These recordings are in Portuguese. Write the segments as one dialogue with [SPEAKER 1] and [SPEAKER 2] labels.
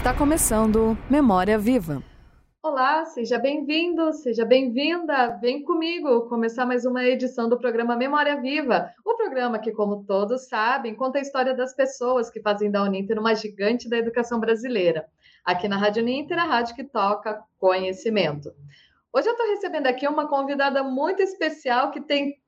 [SPEAKER 1] Está começando Memória Viva.
[SPEAKER 2] Olá, seja bem-vindo, seja bem-vinda. Vem comigo começar mais uma edição do programa Memória Viva. O programa que, como todos sabem, conta a história das pessoas que fazem da Uninter uma gigante da educação brasileira. Aqui na Rádio Uninter, a rádio que toca conhecimento. Hoje eu estou recebendo aqui uma convidada muito especial que tem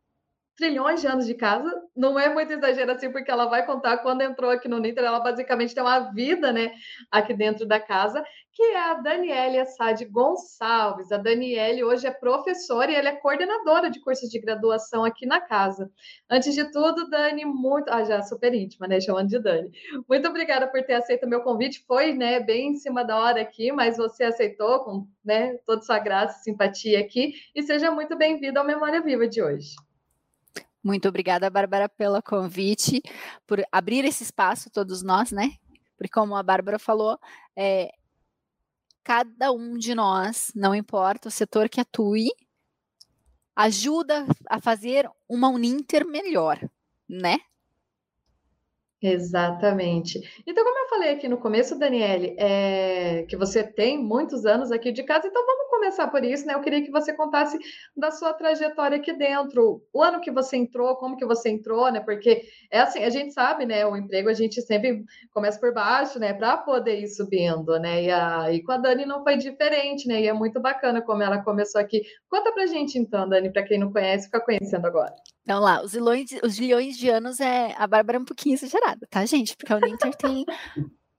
[SPEAKER 2] trilhões de anos de casa. Não é muito exagero assim, porque ela vai contar quando entrou aqui no Niter, ela basicamente tem uma vida, né, aqui dentro da casa, que é a Daniele Assad Gonçalves. A Daniele hoje é professora e ela é coordenadora de cursos de graduação aqui na casa. Antes de tudo, Dani, muito. Ah, já super íntima, né? Chamando de Dani. Muito obrigada por ter aceito o meu convite. Foi, né, bem em cima da hora aqui, mas você aceitou com, né, toda sua graça e simpatia aqui. E seja muito bem-vindo ao Memória Viva de hoje.
[SPEAKER 3] Muito obrigada, Bárbara, pelo convite, por abrir esse espaço, todos nós, né? Porque, como a Bárbara falou, é, cada um de nós, não importa o setor que atue, ajuda a fazer uma Uninter melhor, né?
[SPEAKER 2] Exatamente. Então, como eu falei aqui no começo, Daniele, é, que você tem muitos anos aqui de casa, então vamos começar por isso, né? Eu queria que você contasse da sua trajetória aqui dentro, o ano que você entrou, como que você entrou, né? Porque é assim, a gente sabe, né? O emprego a gente sempre começa por baixo, né? Para poder ir subindo, né? E, a, e com a Dani não foi diferente, né? E é muito bacana como ela começou aqui. Conta pra gente então, Dani, para quem não conhece, fica conhecendo agora.
[SPEAKER 3] Então lá, os os milhões de anos é a Bárbara é um pouquinho exagerada, tá, gente? Porque a Uninter tem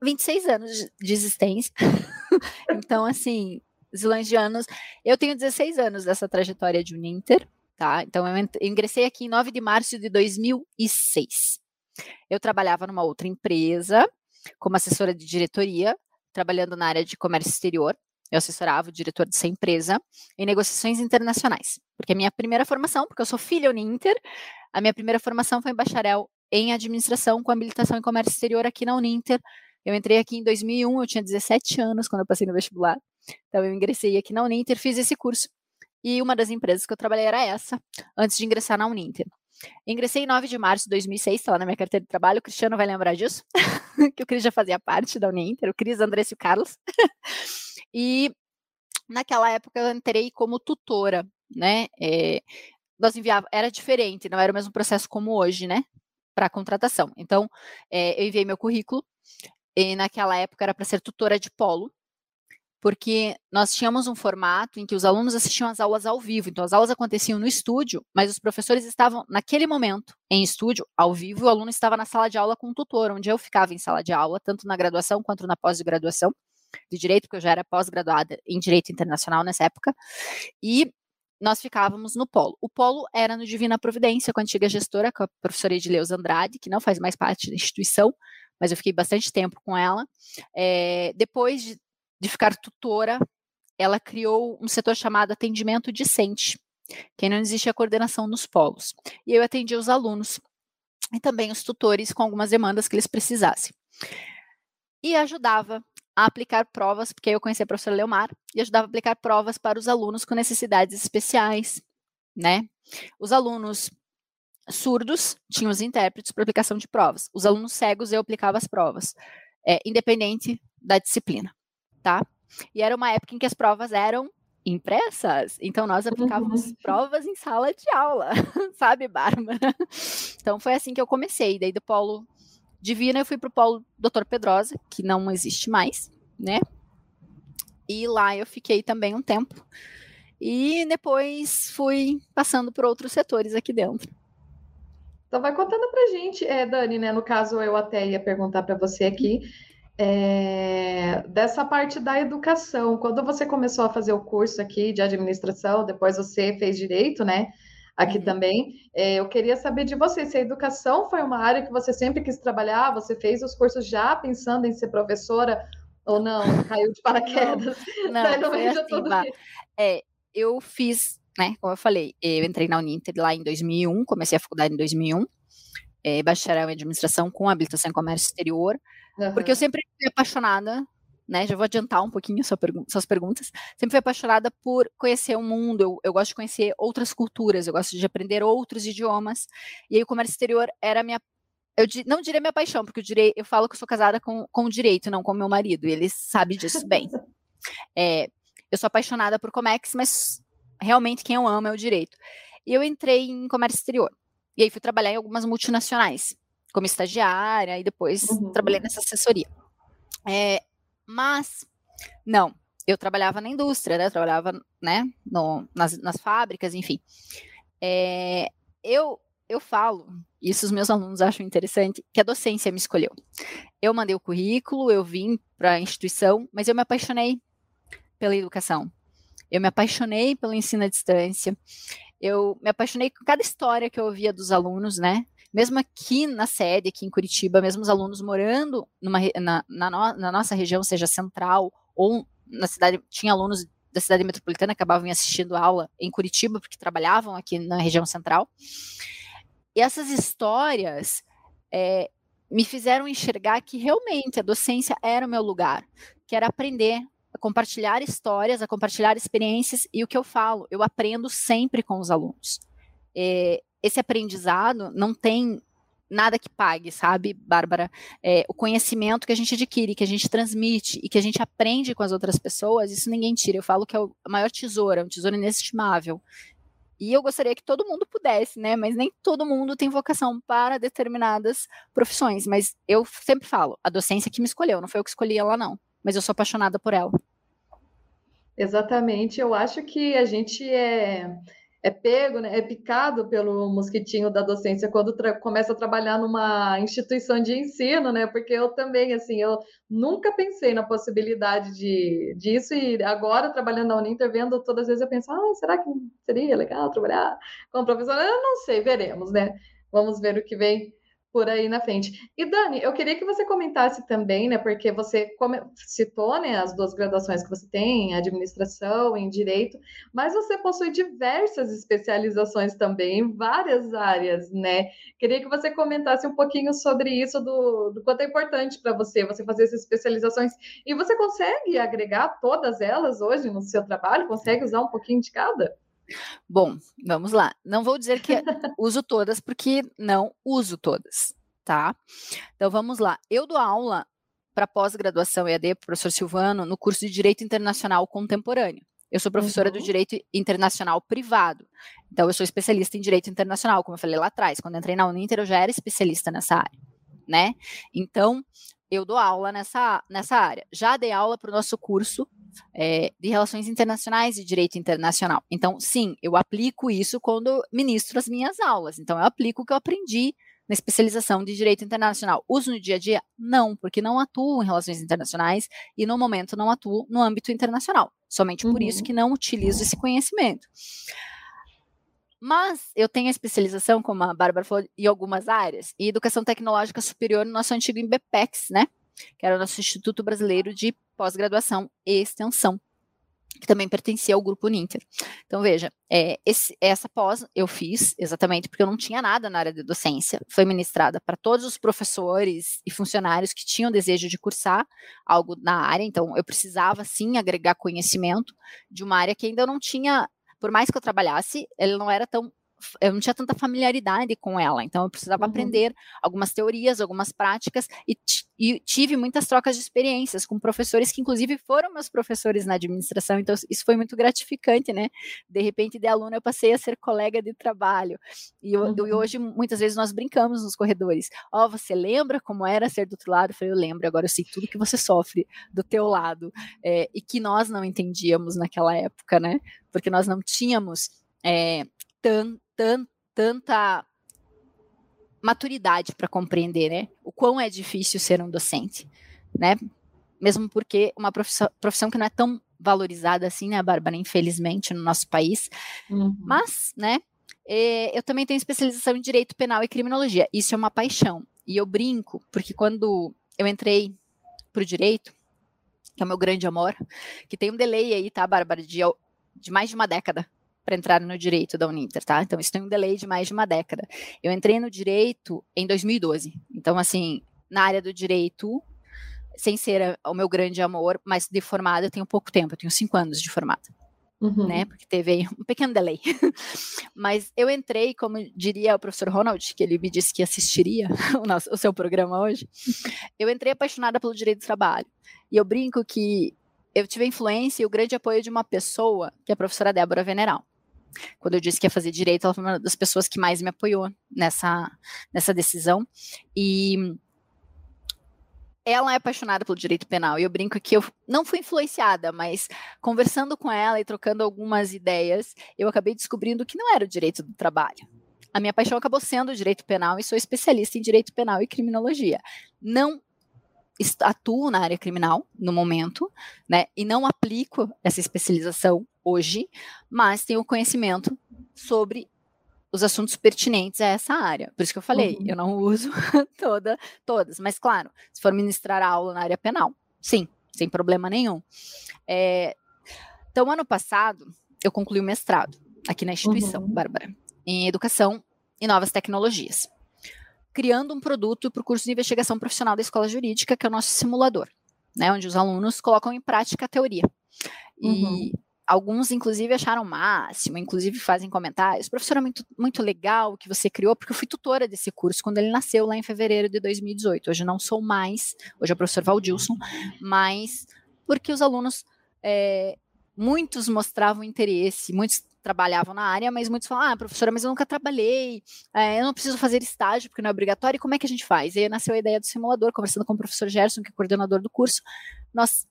[SPEAKER 3] 26 anos de existência. então, assim, os milhões de anos. Eu tenho 16 anos dessa trajetória de Uninter, tá? Então, eu ingressei aqui em 9 de março de 2006. Eu trabalhava numa outra empresa, como assessora de diretoria, trabalhando na área de comércio exterior. Eu assessorava o diretor dessa empresa em negociações internacionais. Porque a minha primeira formação, porque eu sou filha Uninter, a minha primeira formação foi em bacharel em administração com habilitação em comércio exterior aqui na Uninter. Eu entrei aqui em 2001, eu tinha 17 anos quando eu passei no vestibular. Então eu ingressei aqui na Uninter, fiz esse curso. E uma das empresas que eu trabalhei era essa, antes de ingressar na Uninter. Ingressei em 9 de março de 2006, está lá na minha carteira de trabalho. O Cristiano vai lembrar disso, que o Cris já fazia parte da Uninter, o Cris, Andrés e o Carlos. E naquela época eu entrei como tutora, né? É, nós enviava, era diferente, não era o mesmo processo como hoje, né? Para contratação. Então, é, eu enviei meu currículo, e naquela época era para ser tutora de polo, porque nós tínhamos um formato em que os alunos assistiam às aulas ao vivo. Então, as aulas aconteciam no estúdio, mas os professores estavam, naquele momento, em estúdio, ao vivo, o aluno estava na sala de aula com o tutor, onde eu ficava em sala de aula, tanto na graduação quanto na pós-graduação de direito, porque eu já era pós-graduada em direito internacional nessa época, e nós ficávamos no polo. O polo era no Divina Providência, com a antiga gestora, com a professora Edileuza Andrade, que não faz mais parte da instituição, mas eu fiquei bastante tempo com ela. É, depois de, de ficar tutora, ela criou um setor chamado atendimento discente, que não existia a coordenação nos polos. E eu atendia os alunos e também os tutores com algumas demandas que eles precisassem. E ajudava a aplicar provas, porque eu conheci a professora Leomar, e ajudava a aplicar provas para os alunos com necessidades especiais, né? Os alunos surdos tinham os intérpretes para aplicação de provas. Os alunos cegos eu aplicava as provas, é, independente da disciplina, tá? E era uma época em que as provas eram impressas, então nós aplicávamos uhum. provas em sala de aula, sabe, Bárbara? Então foi assim que eu comecei, daí do polo Divina, eu fui para o polo Dr. Pedrosa, que não existe mais, né? E lá eu fiquei também um tempo. E depois fui passando por outros setores aqui dentro.
[SPEAKER 2] Então vai contando pra gente, é, Dani, né? No caso, eu até ia perguntar para você aqui. É, dessa parte da educação, quando você começou a fazer o curso aqui de administração, depois você fez direito, né? Aqui uhum. também. É, eu queria saber de você se a educação foi uma área que você sempre quis trabalhar, você fez os cursos já pensando em ser professora ou não? Caiu de paraquedas?
[SPEAKER 3] Não, não foi assim, é, eu fiz, né, como eu falei, eu entrei na Uninter lá em 2001, comecei a faculdade em 2001, é, bacharel em administração com habilitação em comércio exterior, uhum. porque eu sempre fui apaixonada né? Já vou adiantar um pouquinho sua pergun suas perguntas. Sempre fui apaixonada por conhecer o mundo, eu, eu, gosto de conhecer outras culturas, eu gosto de aprender outros idiomas. E aí o comércio exterior era minha eu não diria minha paixão, porque eu, direi, eu falo que eu sou casada com, com o direito, não com meu marido, e ele sabe disso bem. É, eu sou apaixonada por Comex, mas realmente quem eu amo é o direito. E eu entrei em comércio exterior. E aí fui trabalhar em algumas multinacionais, como estagiária, e depois uhum. trabalhei nessa assessoria. É, mas, não, eu trabalhava na indústria, né? Eu trabalhava, né, no, nas, nas fábricas, enfim. É, eu, eu falo, isso os meus alunos acham interessante, que a docência me escolheu. Eu mandei o currículo, eu vim para a instituição, mas eu me apaixonei pela educação. Eu me apaixonei pelo ensino à distância. Eu me apaixonei com cada história que eu ouvia dos alunos, né? Mesmo aqui na sede, aqui em Curitiba, mesmo os alunos morando numa, na, na, no, na nossa região, seja central ou na cidade, tinha alunos da cidade metropolitana que acabavam assistindo aula em Curitiba, porque trabalhavam aqui na região central. E essas histórias é, me fizeram enxergar que realmente a docência era o meu lugar, que era aprender a compartilhar histórias, a compartilhar experiências, e o que eu falo, eu aprendo sempre com os alunos. É, esse aprendizado não tem nada que pague, sabe, Bárbara? É, o conhecimento que a gente adquire, que a gente transmite e que a gente aprende com as outras pessoas, isso ninguém tira. Eu falo que é o maior tesouro, é um tesouro inestimável. E eu gostaria que todo mundo pudesse, né? Mas nem todo mundo tem vocação para determinadas profissões. Mas eu sempre falo, a docência que me escolheu, não foi eu que escolhi ela, não. Mas eu sou apaixonada por ela.
[SPEAKER 2] Exatamente. Eu acho que a gente é é pego, né, é picado pelo mosquitinho da docência quando começa a trabalhar numa instituição de ensino, né? Porque eu também, assim, eu nunca pensei na possibilidade de, disso e agora trabalhando na Uninter, vendo todas as vezes eu penso, ah, será que seria legal trabalhar como professora? Eu não sei, veremos, né? Vamos ver o que vem por aí na frente. E Dani, eu queria que você comentasse também, né, porque você citou, né, as duas graduações que você tem, em administração, em direito, mas você possui diversas especializações também em várias áreas, né? Queria que você comentasse um pouquinho sobre isso, do, do quanto é importante para você, você fazer essas especializações. E você consegue agregar todas elas hoje no seu trabalho? Consegue usar um pouquinho de cada?
[SPEAKER 3] Bom, vamos lá. Não vou dizer que uso todas, porque não uso todas, tá? Então vamos lá. Eu dou aula para pós-graduação EAD, professor Silvano, no curso de Direito Internacional Contemporâneo. Eu sou professora uhum. do Direito Internacional Privado. Então, eu sou especialista em Direito Internacional, como eu falei lá atrás. Quando entrei na Uninter, eu já era especialista nessa área, né? Então, eu dou aula nessa, nessa área. Já dei aula para o nosso curso é, de Relações Internacionais e Direito Internacional. Então, sim, eu aplico isso quando ministro as minhas aulas. Então, eu aplico o que eu aprendi na especialização de Direito Internacional. Uso no dia a dia? Não, porque não atuo em relações internacionais e, no momento, não atuo no âmbito internacional. Somente por isso uhum. que não utilizo esse conhecimento. Mas eu tenho especialização, como a Bárbara falou, em algumas áreas, e educação tecnológica superior no nosso antigo IBPEX, né? Que era o nosso Instituto Brasileiro de pós-graduação e extensão, que também pertencia ao grupo Ninter. Então, veja, é, esse, essa pós eu fiz exatamente porque eu não tinha nada na área de docência. Foi ministrada para todos os professores e funcionários que tinham desejo de cursar algo na área, então eu precisava sim agregar conhecimento de uma área que ainda não tinha, por mais que eu trabalhasse, ele não era tão eu não tinha tanta familiaridade com ela, então eu precisava uhum. aprender algumas teorias, algumas práticas e, e, tive muitas trocas de experiências com professores que inclusive foram meus professores na administração, então isso foi muito gratificante, né? De repente de aluno eu passei a ser colega de trabalho e, eu, uhum. e hoje muitas vezes nós brincamos nos corredores. Ó, oh, você lembra como era ser do outro lado? Eu falei, eu lembro. Agora eu sei tudo que você sofre do teu lado é, e que nós não entendíamos naquela época, né? Porque nós não tínhamos é, tan, tan, tanta maturidade para compreender, né? O quão é difícil ser um docente, né? Mesmo porque uma profissão, profissão que não é tão valorizada assim, né, Bárbara? Infelizmente, no nosso país. Uhum. Mas, né? É, eu também tenho especialização em direito penal e criminologia. Isso é uma paixão. E eu brinco, porque quando eu entrei para o direito, que é o meu grande amor, que tem um delay aí, tá, Bárbara, de, de mais de uma década para entrar no direito da Uninter, tá? Então, isso tem um delay de mais de uma década. Eu entrei no direito em 2012. Então, assim, na área do direito, sem ser o meu grande amor, mas de formada eu tenho pouco tempo, eu tenho cinco anos de formada. uhum. né? Porque teve um pequeno delay. Mas eu entrei, como diria o professor Ronald, que ele me disse que assistiria o, nosso, o seu programa hoje, eu entrei apaixonada pelo direito do trabalho. E eu brinco que eu tive a influência e o grande apoio de uma pessoa, que é a professora Débora Veneral. Quando eu disse que ia fazer direito, ela foi uma das pessoas que mais me apoiou nessa, nessa decisão. E ela é apaixonada pelo direito penal e eu brinco que eu não fui influenciada, mas conversando com ela e trocando algumas ideias, eu acabei descobrindo que não era o direito do trabalho. A minha paixão acabou sendo o direito penal e sou especialista em direito penal e criminologia. Não atuo na área criminal no momento, né, e não aplico essa especialização hoje, mas tenho conhecimento sobre os assuntos pertinentes a essa área. Por isso que eu falei, uhum. eu não uso toda, todas, mas claro, se for ministrar aula na área penal, sim, sem problema nenhum. É, então, ano passado, eu concluí o mestrado aqui na instituição, uhum. Bárbara, em Educação e Novas Tecnologias, criando um produto para o curso de investigação profissional da Escola Jurídica, que é o nosso simulador, né, onde os alunos colocam em prática a teoria. E uhum. Alguns, inclusive, acharam máximo, inclusive fazem comentários. Professor, é muito, muito legal o que você criou, porque eu fui tutora desse curso quando ele nasceu lá em fevereiro de 2018. Hoje não sou mais, hoje é o professor Valdilson, mas porque os alunos, é, muitos mostravam interesse, muitos trabalhavam na área, mas muitos falavam, ah, professora, mas eu nunca trabalhei, é, eu não preciso fazer estágio porque não é obrigatório, e como é que a gente faz? E aí nasceu a ideia do simulador, conversando com o professor Gerson, que é coordenador do curso, nós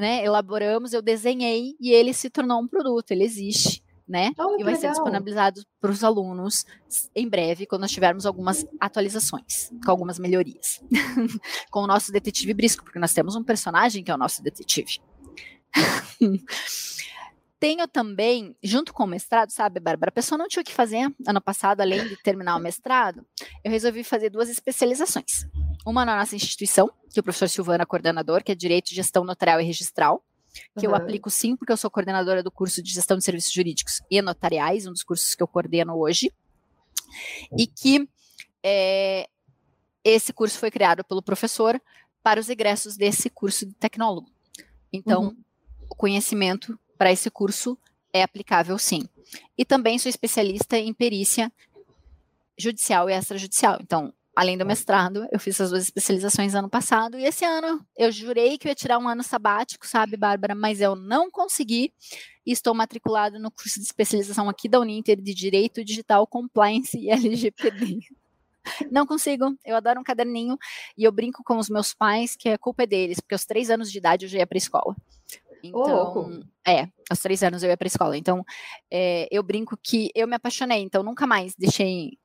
[SPEAKER 3] né, elaboramos, eu desenhei e ele se tornou um produto, ele existe. Né? Oh, e vai legal. ser disponibilizado para os alunos em breve, quando nós tivermos algumas atualizações, com algumas melhorias. com o nosso detetive Brisco, porque nós temos um personagem que é o nosso detetive. Tenho também, junto com o mestrado, sabe, Bárbara, a pessoa não tinha o que fazer ano passado, além de terminar o mestrado, eu resolvi fazer duas especializações. Uma na nossa instituição, que o professor Silvana é coordenador, que é Direito, Gestão Notarial e Registral, que uhum. eu aplico sim, porque eu sou coordenadora do curso de Gestão de Serviços Jurídicos e Notariais, um dos cursos que eu coordeno hoje, e que é, esse curso foi criado pelo professor para os egressos desse curso de tecnólogo. Então, uhum. o conhecimento para esse curso é aplicável sim. E também sou especialista em perícia judicial e extrajudicial. Então, além do mestrado, eu fiz as duas especializações ano passado. E esse ano eu jurei que eu ia tirar um ano sabático, sabe, Bárbara? Mas eu não consegui. E estou matriculado no curso de especialização aqui da Uninter de Direito Digital Compliance e LGPD. Não consigo. Eu adoro um caderninho e eu brinco com os meus pais que a culpa é deles, porque aos três anos de idade eu já ia para a escola. Então, oh. é, aos três anos eu ia para a escola. Então, é, eu brinco que eu me apaixonei, então nunca mais deixei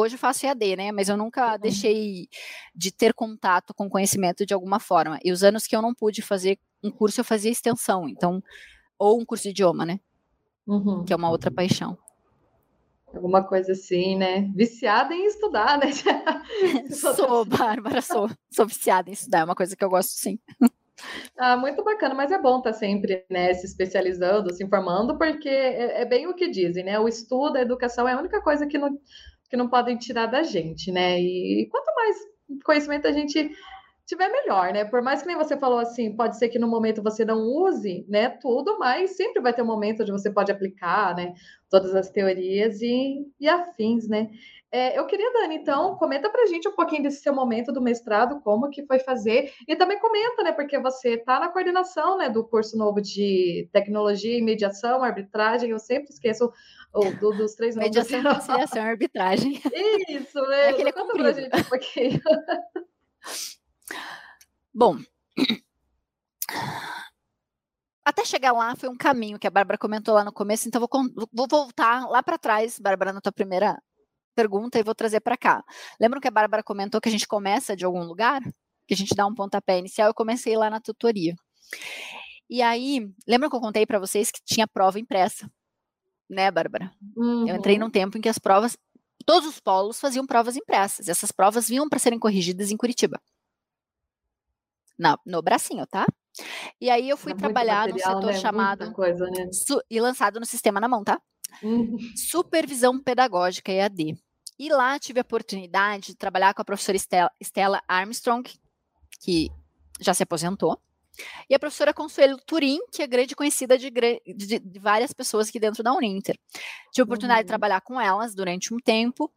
[SPEAKER 3] Hoje eu faço EAD, né? Mas eu nunca uhum. deixei de ter contato com conhecimento de alguma forma. E os anos que eu não pude fazer um curso, eu fazia extensão. Então, ou um curso de idioma, né? Uhum. Que é uma outra paixão.
[SPEAKER 2] Alguma coisa assim, né? Viciada em estudar, né?
[SPEAKER 3] sou, Bárbara, sou. Sou viciada em estudar, é uma coisa que eu gosto sim.
[SPEAKER 2] Ah, muito bacana, mas é bom estar tá sempre né, se especializando, se informando, porque é, é, bem o que dizem, né? O estudo, a educação é a única coisa que não, que não podem tirar da gente, né? E quanto mais conhecimento a gente tiver melhor, né? Por mais que nem você falou assim, pode ser que no momento você não use, né, tudo, mas sempre vai ter um momento onde você pode aplicar, né, todas as teorias e, e afins, né? É, eu queria, Dani, então, comenta pra gente um pouquinho desse seu momento do mestrado, como que foi fazer, e também comenta, né, porque você está na coordenação, né, do curso novo de tecnologia e mediação, arbitragem, eu sempre esqueço ou do, dos três
[SPEAKER 3] nomes. Mediação, conciliação e arbitragem.
[SPEAKER 2] Isso, né? É aquele Conta pra gente um pouquinho.
[SPEAKER 3] Bom, até chegar lá foi um caminho que a Bárbara comentou lá no começo, então vou, vou voltar lá para trás, Bárbara, na tua primeira pergunta e vou trazer para cá. Lembram que a Bárbara comentou que a gente começa de algum lugar? Que a gente dá um pontapé inicial? Eu comecei lá na tutoria. E aí, lembram que eu contei para vocês que tinha prova impressa? Né, Bárbara? Uhum. Eu entrei uhum. num tempo em que as provas, todos os polos faziam provas impressas. Essas provas vinham para serem corrigidas em Curitiba. Na, no bracinho, tá? E aí eu fui é trabalhar material, no setor né? chamado. Coisa, né? e lançado no sistema na mão, tá? Uhum. Supervisão Pedagógica EAD. E lá tive a oportunidade de trabalhar com a professora Stella, Armstrong, que já se aposentou, e a professora Consuelo Turim, que é grande conhecida de, de, de várias pessoas aqui dentro da Uninter. Tive a oportunidade uhum. de trabalhar com elas durante um tempo.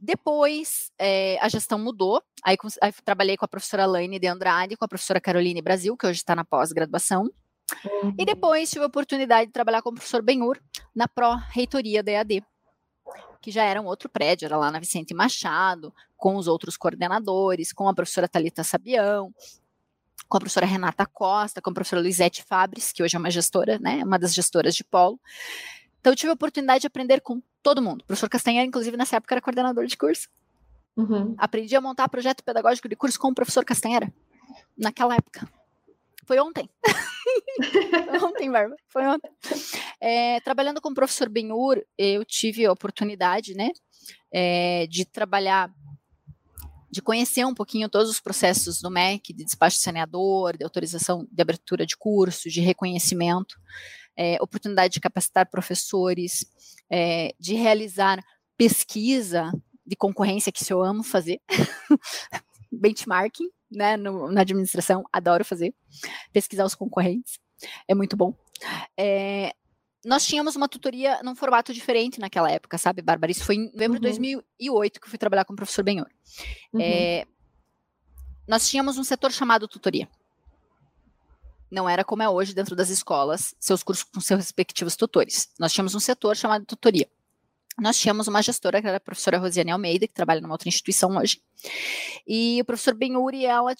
[SPEAKER 3] Depois, é, a gestão mudou. Aí, aí, trabalhei com a professora Laine de Andrade, com a professora Caroline Brasil, que hoje está na pós-graduação. Uhum. E depois tive a oportunidade de trabalhar com o professor Benhur na pró-reitoria da EAD, que já era um outro prédio, era lá na Vicente Machado, com os outros coordenadores, com a professora Talita Sabião, com a professora Renata Costa, com a professora Luizete Fabres, que hoje é uma gestora, né, uma das gestoras de polo. Então, eu tive a oportunidade de aprender com todo mundo. O professor Castanheira, inclusive, nessa época era coordenador de curso. Uhum. Aprendi a montar projeto pedagógico de curso com o professor Castanheira, naquela época. Foi ontem. Foi ontem, Bárbara. Foi ontem. É, trabalhando com o professor Benhur, eu tive a oportunidade, né, é, de trabalhar de conhecer um pouquinho todos os processos do MEC, de despacho de saneador, de autorização de abertura de curso, de reconhecimento, é, oportunidade de capacitar professores, é, de realizar pesquisa de concorrência, que eu amo fazer, benchmarking, né, no, na administração, adoro fazer, pesquisar os concorrentes, é muito bom. É, nós tínhamos uma tutoria num formato diferente naquela época, sabe, Bárbara? Isso foi em novembro uhum. de 2008 que eu fui trabalhar com o professor Benhor. Uhum. É, nós tínhamos um setor chamado tutoria. Não era como é hoje dentro das escolas, seus cursos com seus respectivos tutores. Nós tínhamos um setor chamado tutoria. Nós tínhamos uma gestora, que era a professora Rosiane Almeida, que trabalha numa outra instituição hoje. E o professor Benhur e ela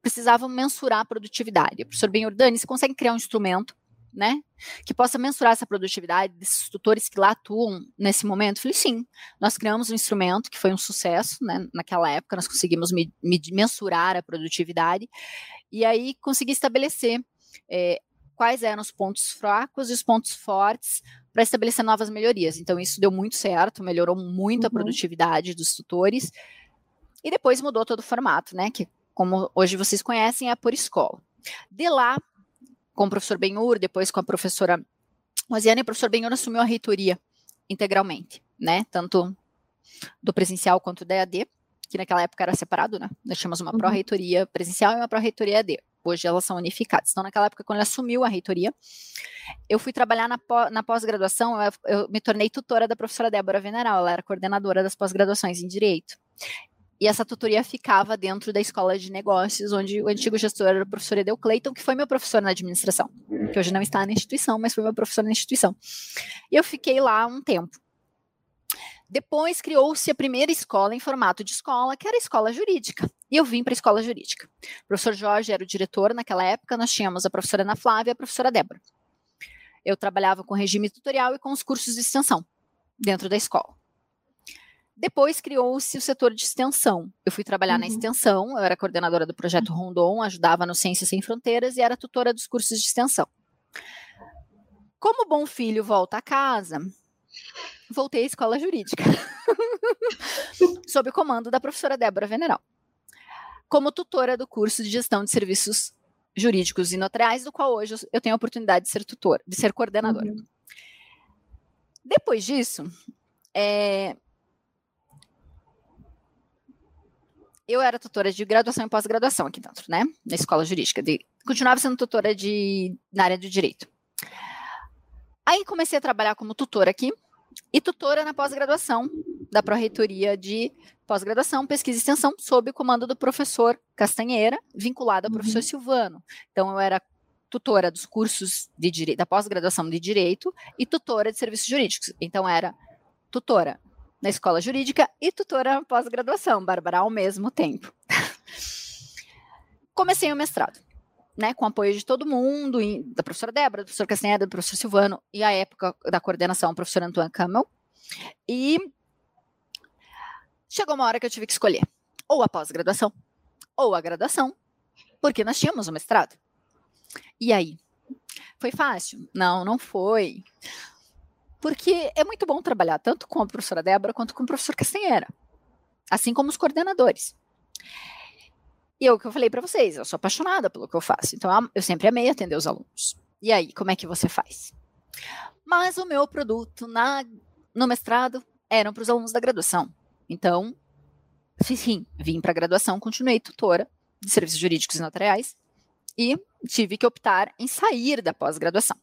[SPEAKER 3] precisavam mensurar a produtividade. O professor Benhur, Dani, você consegue criar um instrumento né? Que possa mensurar essa produtividade desses tutores que lá atuam nesse momento? Eu falei, sim, nós criamos um instrumento que foi um sucesso, né? Naquela época, nós conseguimos me, me mensurar a produtividade e aí consegui estabelecer é, quais eram os pontos fracos e os pontos fortes para estabelecer novas melhorias. Então, isso deu muito certo, melhorou muito uhum. a produtividade dos tutores. E depois mudou todo o formato, né? Que, como hoje vocês conhecem, é por escola. De lá, com o professor Benhur, depois com a professora Rosiane, o professor Benhur assumiu a reitoria integralmente, né? Tanto do presencial quanto da EAD, que naquela época era separado, né? Nós tínhamos uma uhum. pró-reitoria presencial e uma pró-reitoria EAD. Hoje elas são unificadas. Então, naquela época, quando ele assumiu a reitoria, eu fui trabalhar na, na pós-graduação, eu, eu, me tornei tutora da professora Débora Veneral, ela era coordenadora das pós-graduações em Direito. E essa tutoria ficava dentro da escola de negócios, onde o antigo gestor era o professor Edel Clayton, que foi meu professor na administração, que hoje não está na instituição, mas foi meu professor na instituição. E eu fiquei lá um tempo. Depois criou-se a primeira escola em formato de escola, que era a escola jurídica. E eu vim para a escola jurídica. O professor Jorge era o diretor naquela época, nós tínhamos a professora Ana Flávia e a professora Débora. Eu trabalhava com regime tutorial e com os cursos de extensão dentro da escola. Depois criou-se o setor de extensão. Eu fui trabalhar uhum. na extensão, eu era coordenadora do projeto uhum. Rondon, ajudava no Ciências Sem Fronteiras e era tutora dos cursos de extensão. Como bom filho volta a casa, voltei à escola jurídica, sob o comando da professora Débora Veneral, como tutora do curso de gestão de serviços jurídicos e notariais, do qual hoje eu tenho a oportunidade de ser tutor, de ser coordenadora. Uhum. Depois disso, é, eu era tutora de graduação e pós-graduação aqui dentro, né? Na escola jurídica. De, continuava sendo tutora de, na área do direito. Aí comecei a trabalhar como tutora aqui e tutora na pós-graduação da Pró-Reitoria de Pós-Graduação, Pesquisa e Extensão, sob o comando do professor Castanheira, vinculado ao uhum. professor Silvano. Então, eu era tutora dos cursos de direito, da pós-graduação de Direito e tutora de serviços jurídicos. Então, era tutora na escola jurídica e tutora pós-graduação, Bárbara, ao mesmo tempo. Comecei o mestrado, né, com apoio de todo mundo, da professora Débora, do professor Castanheira, do professor Silvano, e a época da coordenação, o professor Antoine Camel. E chegou uma hora que eu tive que escolher ou a pós-graduação ou a graduação, porque nós tínhamos o mestrado. E aí? Foi fácil? Não, não foi porque é muito bom trabalhar tanto com a professora Débora quanto com o professor Castanheira, assim como os coordenadores. E eu que eu falei para vocês, eu sou apaixonada pelo que eu faço, então eu sempre amei atender os alunos. E aí, como é que você faz? Mas o meu produto na, no mestrado eram para os alunos da graduação. Então, sim, vim para a graduação, continuei tutora de serviços jurídicos e notariais e tive que optar em sair da pós-graduação.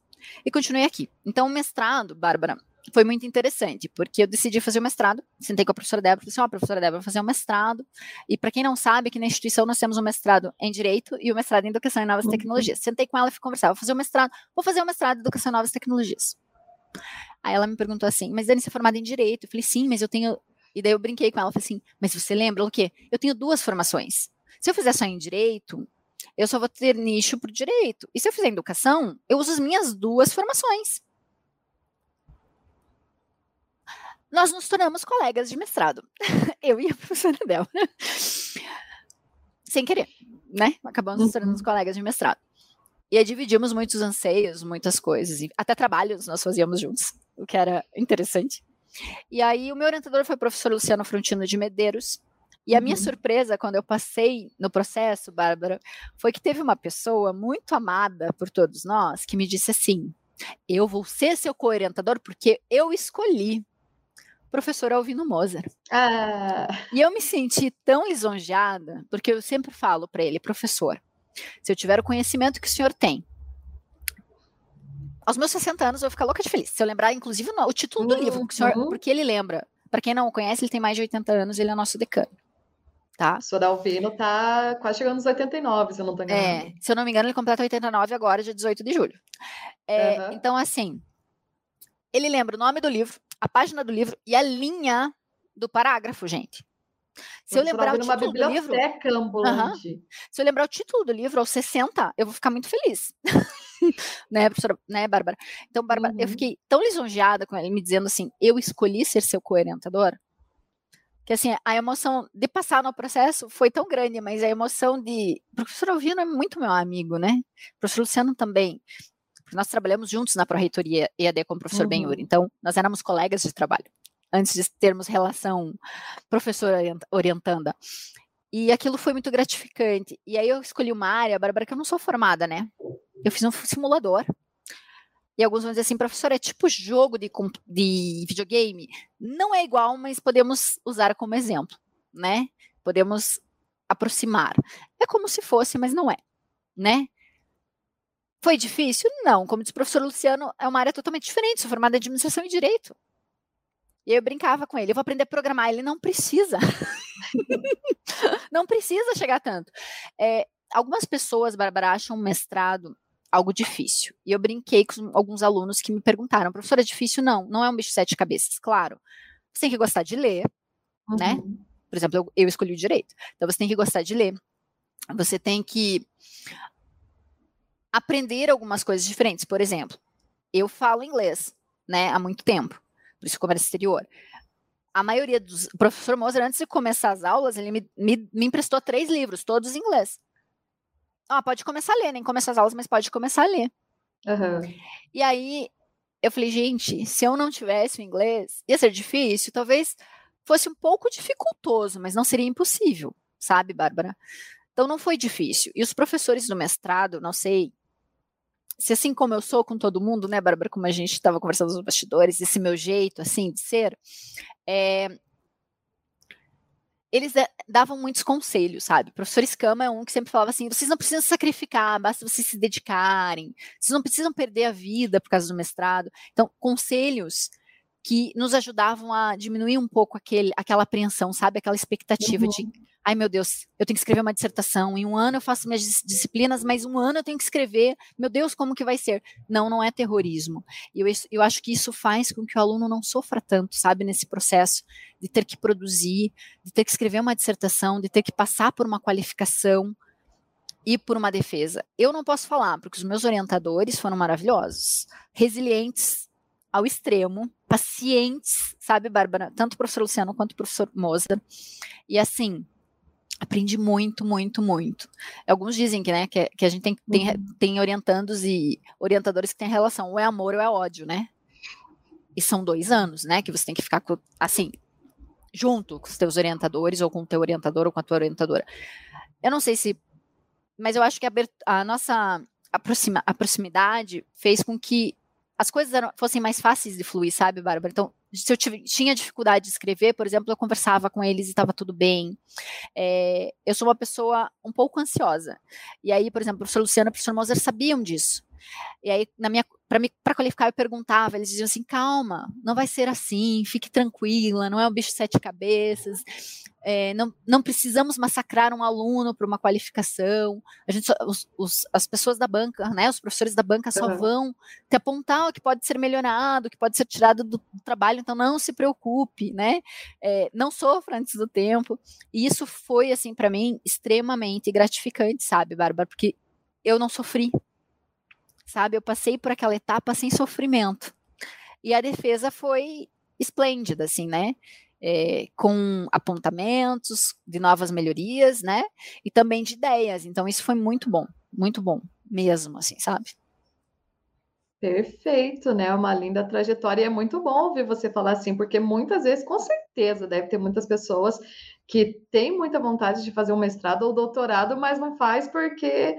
[SPEAKER 3] E continuei aqui. Então, o mestrado, Bárbara, foi muito interessante, porque eu decidi fazer o mestrado, sentei com a professora Débora, falei assim, ó, oh, professora Débora, vou fazer um mestrado, e para quem não sabe, aqui na instituição nós temos um mestrado em Direito e o um mestrado em Educação e Novas uhum. Tecnologias. Sentei com ela e fui conversar, vou fazer o mestrado, vou fazer o mestrado em Educação e Novas Tecnologias. Aí ela me perguntou assim, mas Dani, você é formada em Direito? Eu falei, sim, mas eu tenho... E daí eu brinquei com ela, falei assim, mas você lembra o quê? Eu tenho duas formações. Se eu fizer só em Direito, eu só vou ter nicho para o Direito. E se eu fizer Educação, eu uso as minhas duas formações. nós nos tornamos colegas de mestrado. Eu e a professora Débora. Sem querer, né? Acabamos nos tornando uhum. colegas de mestrado. E aí dividimos muitos anseios, muitas coisas. até trabalhos nós fazíamos juntos, o que era interessante. E aí o meu orientador foi o professor Luciano Frontino de Medeiros. E a minha uhum. surpresa quando eu passei no processo, Bárbara, foi que teve uma pessoa muito amada por todos nós que me disse assim: eu vou ser seu co-orientador porque eu escolhi professor Alvino Moser. Ah. E eu me senti tão lisonjeada, porque eu sempre falo para ele, professor, se eu tiver o conhecimento que o senhor tem, aos meus 60 anos eu vou ficar louca de feliz. Se eu lembrar, inclusive, o título do uhum, livro, senhor, uhum. porque ele lembra. Para quem não o conhece, ele tem mais de 80 anos, ele é nosso decano. Tá?
[SPEAKER 2] O senhor Alvino tá quase chegando nos 89, se eu não estou enganado.
[SPEAKER 3] É, se eu não me engano, ele completa 89 agora, dia 18 de julho. É, uhum. Então, assim, ele lembra o nome do livro, a página do livro e a linha do parágrafo, gente. Se eu lembrar o título do livro,
[SPEAKER 2] ambulante.
[SPEAKER 3] se eu lembrar o título do livro aos 60, eu vou ficar muito feliz. né, professora, né, Bárbara? Então, Bárbara, uhum. eu fiquei tão lisonjeada com ele me dizendo assim: "Eu escolhi ser seu co-orientador". Que assim, a emoção de passar no processo foi tão grande, mas a emoção de o professor Alvino é muito meu amigo, né? O professor Luciano também nós trabalhamos juntos na Pró-Reitoria EAD com o professor uhum. Benhur, então nós éramos colegas de trabalho, antes de termos relação professor orientanda. E aquilo foi muito gratificante. E aí eu escolhi uma área, Bárbara, que eu não sou formada, né? Eu fiz um simulador. E alguns vão dizer assim, professor, é tipo jogo de, de videogame? Não é igual, mas podemos usar como exemplo, né? Podemos aproximar. É como se fosse, mas não é, né? Foi difícil? Não. Como disse o professor Luciano, é uma área totalmente diferente. Sou formada em administração e direito. E eu brincava com ele, eu vou aprender a programar. Ele não precisa. não precisa chegar tanto. É, algumas pessoas, Bárbara, acham mestrado algo difícil. E eu brinquei com alguns alunos que me perguntaram, professor, é difícil? Não, não é um bicho de sete cabeças. Claro, você tem que gostar de ler, né? uhum. né? Por exemplo, eu, eu escolhi o direito. Então você tem que gostar de ler. Você tem que aprender algumas coisas diferentes. Por exemplo, eu falo inglês, né, há muito tempo, por isso comércio exterior. A maioria dos. O professor Moser, antes de começar as aulas, ele me, me, me emprestou três livros, todos em inglês. Ah, pode começar a ler, nem começar as aulas, mas pode começar a ler. Uhum. E aí eu falei, gente, se eu não tivesse o inglês, ia ser difícil, talvez fosse um pouco dificultoso, mas não seria impossível, sabe, Bárbara? Então não foi difícil. E os professores do mestrado, não sei se assim como eu sou com todo mundo, né, Bárbara, como a gente estava conversando nos bastidores, esse meu jeito, assim, de ser, é, eles davam muitos conselhos, sabe? O professor Escama é um que sempre falava assim: vocês não precisam sacrificar, basta vocês se dedicarem, vocês não precisam perder a vida por causa do mestrado. Então, conselhos que nos ajudavam a diminuir um pouco aquele, aquela apreensão, sabe? Aquela expectativa uhum. de ai meu Deus, eu tenho que escrever uma dissertação, em um ano eu faço minhas disciplinas, mas um ano eu tenho que escrever, meu Deus, como que vai ser? Não, não é terrorismo. E eu, eu acho que isso faz com que o aluno não sofra tanto, sabe, nesse processo de ter que produzir, de ter que escrever uma dissertação, de ter que passar por uma qualificação e por uma defesa. Eu não posso falar, porque os meus orientadores foram maravilhosos, resilientes ao extremo, pacientes, sabe, Bárbara? Tanto o professor Luciano quanto o professor Moza. E assim, aprendi muito, muito, muito. Alguns dizem que, né, que, que a gente tem, tem, uhum. tem orientandos e orientadores que têm relação, ou é amor ou é ódio, né? E são dois anos, né, que você tem que ficar, com, assim, junto com os teus orientadores, ou com o teu orientador, ou com a tua orientadora. Eu não sei se, mas eu acho que a, a nossa aproxima, a proximidade fez com que as coisas eram, fossem mais fáceis de fluir, sabe, Bárbara? Então, se eu tinha dificuldade de escrever, por exemplo, eu conversava com eles e estava tudo bem. É, eu sou uma pessoa um pouco ansiosa. E aí, por exemplo, o professor Luciano e o professor Moser sabiam disso. E aí, na minha para qualificar, eu perguntava, eles diziam assim: calma, não vai ser assim, fique tranquila, não é um bicho de sete cabeças, é, não, não precisamos massacrar um aluno para uma qualificação. A gente só, os, os, as pessoas da banca, né, os professores da banca só uhum. vão te apontar o que pode ser melhorado, o que pode ser tirado do, do trabalho, então não se preocupe, né? É, não sofra antes do tempo. E isso foi, assim, para mim, extremamente gratificante, sabe, Bárbara? Porque eu não sofri, sabe? Eu passei por aquela etapa sem sofrimento. E a defesa foi esplêndida, assim, né? É, com apontamentos de novas melhorias, né? E também de ideias. Então, isso foi muito bom, muito bom mesmo, assim, sabe?
[SPEAKER 2] Perfeito, né? Uma linda trajetória. E é muito bom ouvir você falar assim, porque muitas vezes, com certeza, deve ter muitas pessoas que têm muita vontade de fazer um mestrado ou doutorado, mas não faz porque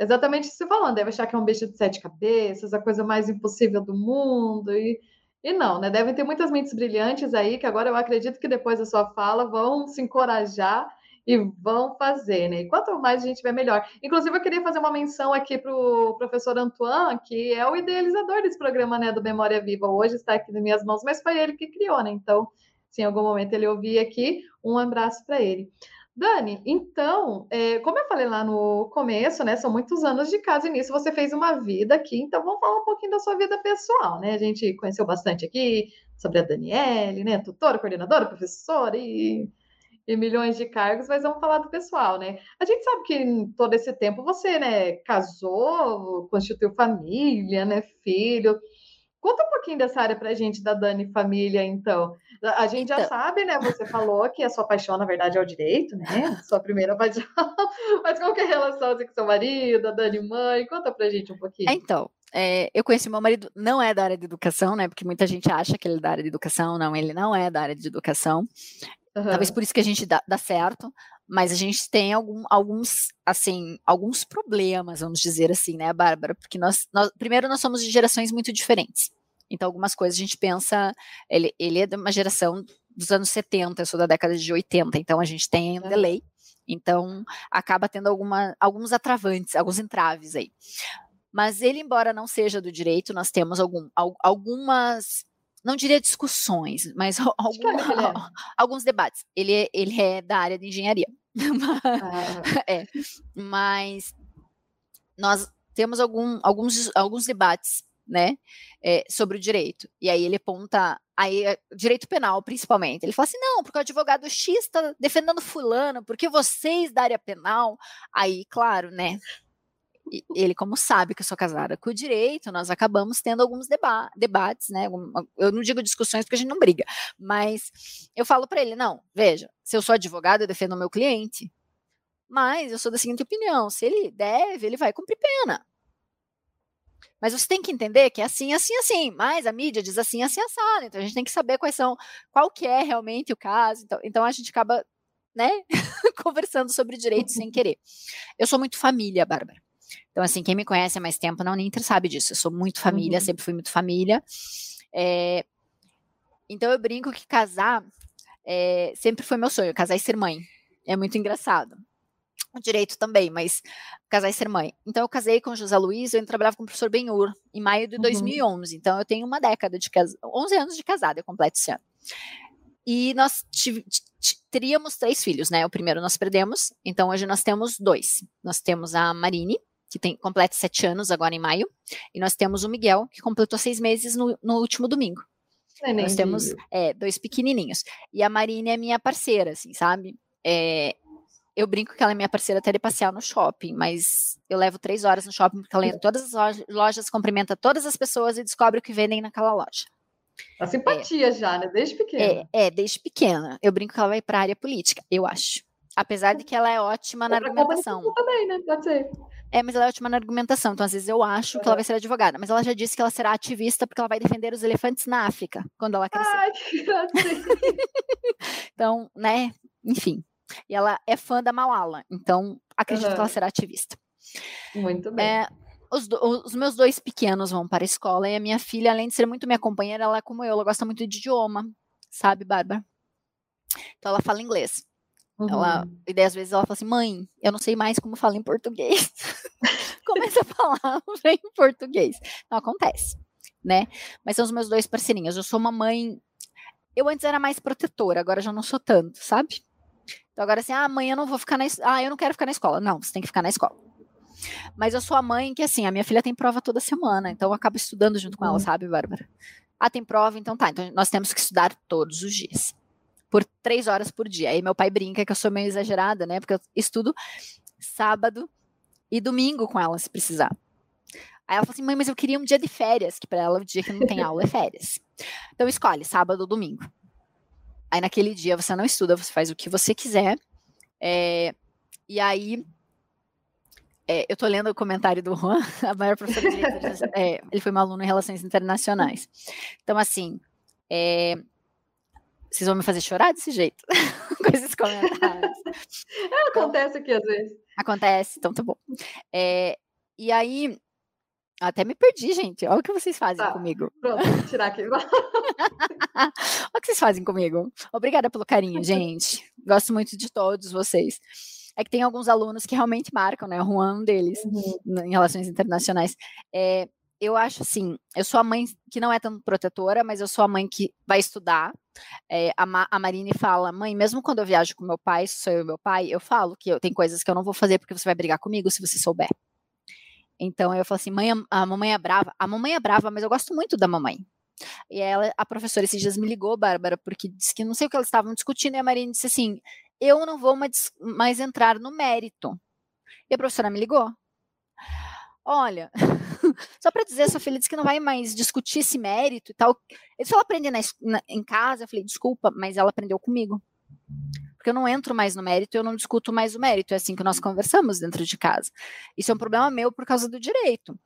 [SPEAKER 2] exatamente isso falando, deve achar que é um bicho de sete cabeças, a coisa mais impossível do mundo, e, e não, né? Devem ter muitas mentes brilhantes aí, que agora eu acredito que depois da sua fala vão se encorajar e vão fazer, né? E quanto mais a gente tiver, melhor. Inclusive, eu queria fazer uma menção aqui para o professor Antoine, que é o idealizador desse programa, né, do Memória Viva. Hoje está aqui nas minhas mãos, mas foi ele que criou, né? Então, se em algum momento ele ouvir aqui, um abraço para ele. Dani, então, é, como eu falei lá no começo, né? São muitos anos de casa e nisso você fez uma vida aqui, então vamos falar um pouquinho da sua vida pessoal, né? A gente conheceu bastante aqui sobre a Daniele, né? Tutora, coordenadora, professora e, e milhões de cargos, mas vamos falar do pessoal, né? A gente sabe que em todo esse tempo você, né, casou, constituiu família, né, filho. Conta um pouquinho dessa área para a gente da Dani Família, então. A gente já então... sabe, né? Você falou que a sua paixão, na verdade, é o direito, né? Sua primeira paixão. Mas qual que é a relação assim, com seu marido, a Dani mãe? Conta pra gente um pouquinho.
[SPEAKER 3] Então, é, eu conheci meu marido, não é da área de educação, né? Porque muita gente acha que ele é da área de educação. Não, ele não é da área de educação. Uhum. Talvez por isso que a gente dá, dá certo, mas a gente tem algum, alguns, assim, alguns problemas, vamos dizer assim, né, Bárbara? Porque nós, nós, primeiro, nós somos de gerações muito diferentes. Então, algumas coisas a gente pensa, ele, ele é de uma geração dos anos 70, eu sou da década de 80, então a gente tem um delay. Então, acaba tendo alguma, alguns atravantes, alguns entraves aí. Mas ele, embora não seja do direito, nós temos algum, algumas não diria discussões, mas algum, é. alguns debates. Ele, é, ele é da área de engenharia. É, mas nós temos algum, alguns, alguns debates né, é, sobre o direito. E aí ele aponta, aí, é, direito penal principalmente. Ele fala assim: não, porque o advogado X está defendendo fulano, porque vocês da área penal. Aí, claro, né, ele, como sabe que eu sou casada com o direito, nós acabamos tendo alguns deba debates, né? Eu não digo discussões porque a gente não briga, mas eu falo para ele: não, veja, se eu sou advogado, eu defendo o meu cliente, mas eu sou da seguinte opinião: se ele deve, ele vai cumprir pena. Mas você tem que entender que é assim, assim, assim. Mas a mídia diz assim, assim, assado. Então a gente tem que saber quais são, qual que é realmente o caso. Então, então a gente acaba, né, conversando sobre direito sem querer. Eu sou muito família, Bárbara. Então, assim, quem me conhece há mais tempo não nem sabe disso. Eu sou muito família, uhum. sempre fui muito família. É, então, eu brinco que casar é, sempre foi meu sonho, casar e ser mãe. É muito engraçado. O direito também, mas casar e ser mãe. Então, eu casei com José Luiz, eu trabalhava com o professor Benhur em maio de 2011. Uhum. Então, eu tenho uma década de casada, 11 anos de casada, eu completo esse ano. E nós teríamos três filhos, né? O primeiro nós perdemos, então hoje nós temos dois. Nós temos a Marine, que tem completa sete anos agora em maio, e nós temos o Miguel, que completou seis meses no, no último domingo. É nós temos é, dois pequenininhos. E a Marine é minha parceira, assim, sabe? É, eu brinco que ela é minha parceira até de passear no shopping, mas eu levo três horas no shopping porque ela entra em todas as lojas, cumprimenta todas as pessoas e descobre o que vendem naquela loja.
[SPEAKER 2] A simpatia é, já, né? Desde pequena.
[SPEAKER 3] É, é, desde pequena. Eu brinco que ela vai para a área política, eu acho. Apesar de que ela é ótima na argumentação.
[SPEAKER 2] Também, né? Pode ser.
[SPEAKER 3] É, mas ela é ótima na argumentação. Então, às vezes, eu acho que ela vai ser advogada. Mas ela já disse que ela será ativista porque ela vai defender os elefantes na África quando ela crescer. Ai, que então, né? Enfim. E ela é fã da Malala. Então, acredito uhum. que ela será ativista.
[SPEAKER 2] Muito bem. É,
[SPEAKER 3] os, os, meus dois pequenos vão para a escola e a minha filha, além de ser muito minha companheira, ela é como eu, ela gosta muito de idioma, sabe, Bárbara? Então ela fala inglês. Uhum. Ela, e daí às vezes ela fala assim, mãe, eu não sei mais como fala em português. Começa a falar em português. Não acontece, né? Mas são os meus dois parceirinhos. Eu sou uma mãe. Eu antes era mais protetora, agora já não sou tanto, sabe? Então agora assim, ah, mãe, eu não vou ficar na Ah, eu não quero ficar na escola. Não, você tem que ficar na escola. Mas eu sou a mãe que, assim, a minha filha tem prova toda semana, então eu acabo estudando junto com ela, uhum. sabe, Bárbara? Ah, tem prova, então tá. Então nós temos que estudar todos os dias por três horas por dia. Aí meu pai brinca que eu sou meio exagerada, né? Porque eu estudo sábado e domingo com ela, se precisar. Aí ela falou assim, mãe, mas eu queria um dia de férias, que para ela o dia que não tem aula é férias. Então escolhe, sábado ou domingo. Aí naquele dia você não estuda, você faz o que você quiser. É, e aí é, eu tô lendo o comentário do Juan, a maior professora de é, ele foi meu aluno em relações internacionais. Então, assim, é, vocês vão me fazer chorar desse jeito? Com esses comentários.
[SPEAKER 2] É, acontece aqui às vezes.
[SPEAKER 3] Acontece, então tá bom. É, e aí, até me perdi, gente. Olha o que vocês fazem tá, comigo.
[SPEAKER 2] Pronto, vou tirar aqui. Olha
[SPEAKER 3] o que vocês fazem comigo. Obrigada pelo carinho, gente. Gosto muito de todos vocês. É que tem alguns alunos que realmente marcam, né? O Juan um deles, uhum. em relações internacionais. É, eu acho assim, eu sou a mãe que não é tão protetora, mas eu sou a mãe que vai estudar. É, a, Ma, a Marine fala, mãe, mesmo quando eu viajo com meu pai, sou eu e meu pai, eu falo que eu, tem coisas que eu não vou fazer porque você vai brigar comigo se você souber. Então eu falo assim, mãe, a mamãe é brava. A mamãe é brava, mas eu gosto muito da mamãe. E ela, a professora esses dias me ligou, Bárbara, porque disse que não sei o que elas estavam discutindo, e a Marine disse assim: eu não vou mais, mais entrar no mérito. E a professora me ligou. Olha, só para dizer, sua filha disse que não vai mais discutir esse mérito e tal. Aprender na, na, em casa. Eu falei, desculpa, mas ela aprendeu comigo. Porque eu não entro mais no mérito, eu não discuto mais o mérito. É assim que nós conversamos dentro de casa. Isso é um problema meu por causa do direito.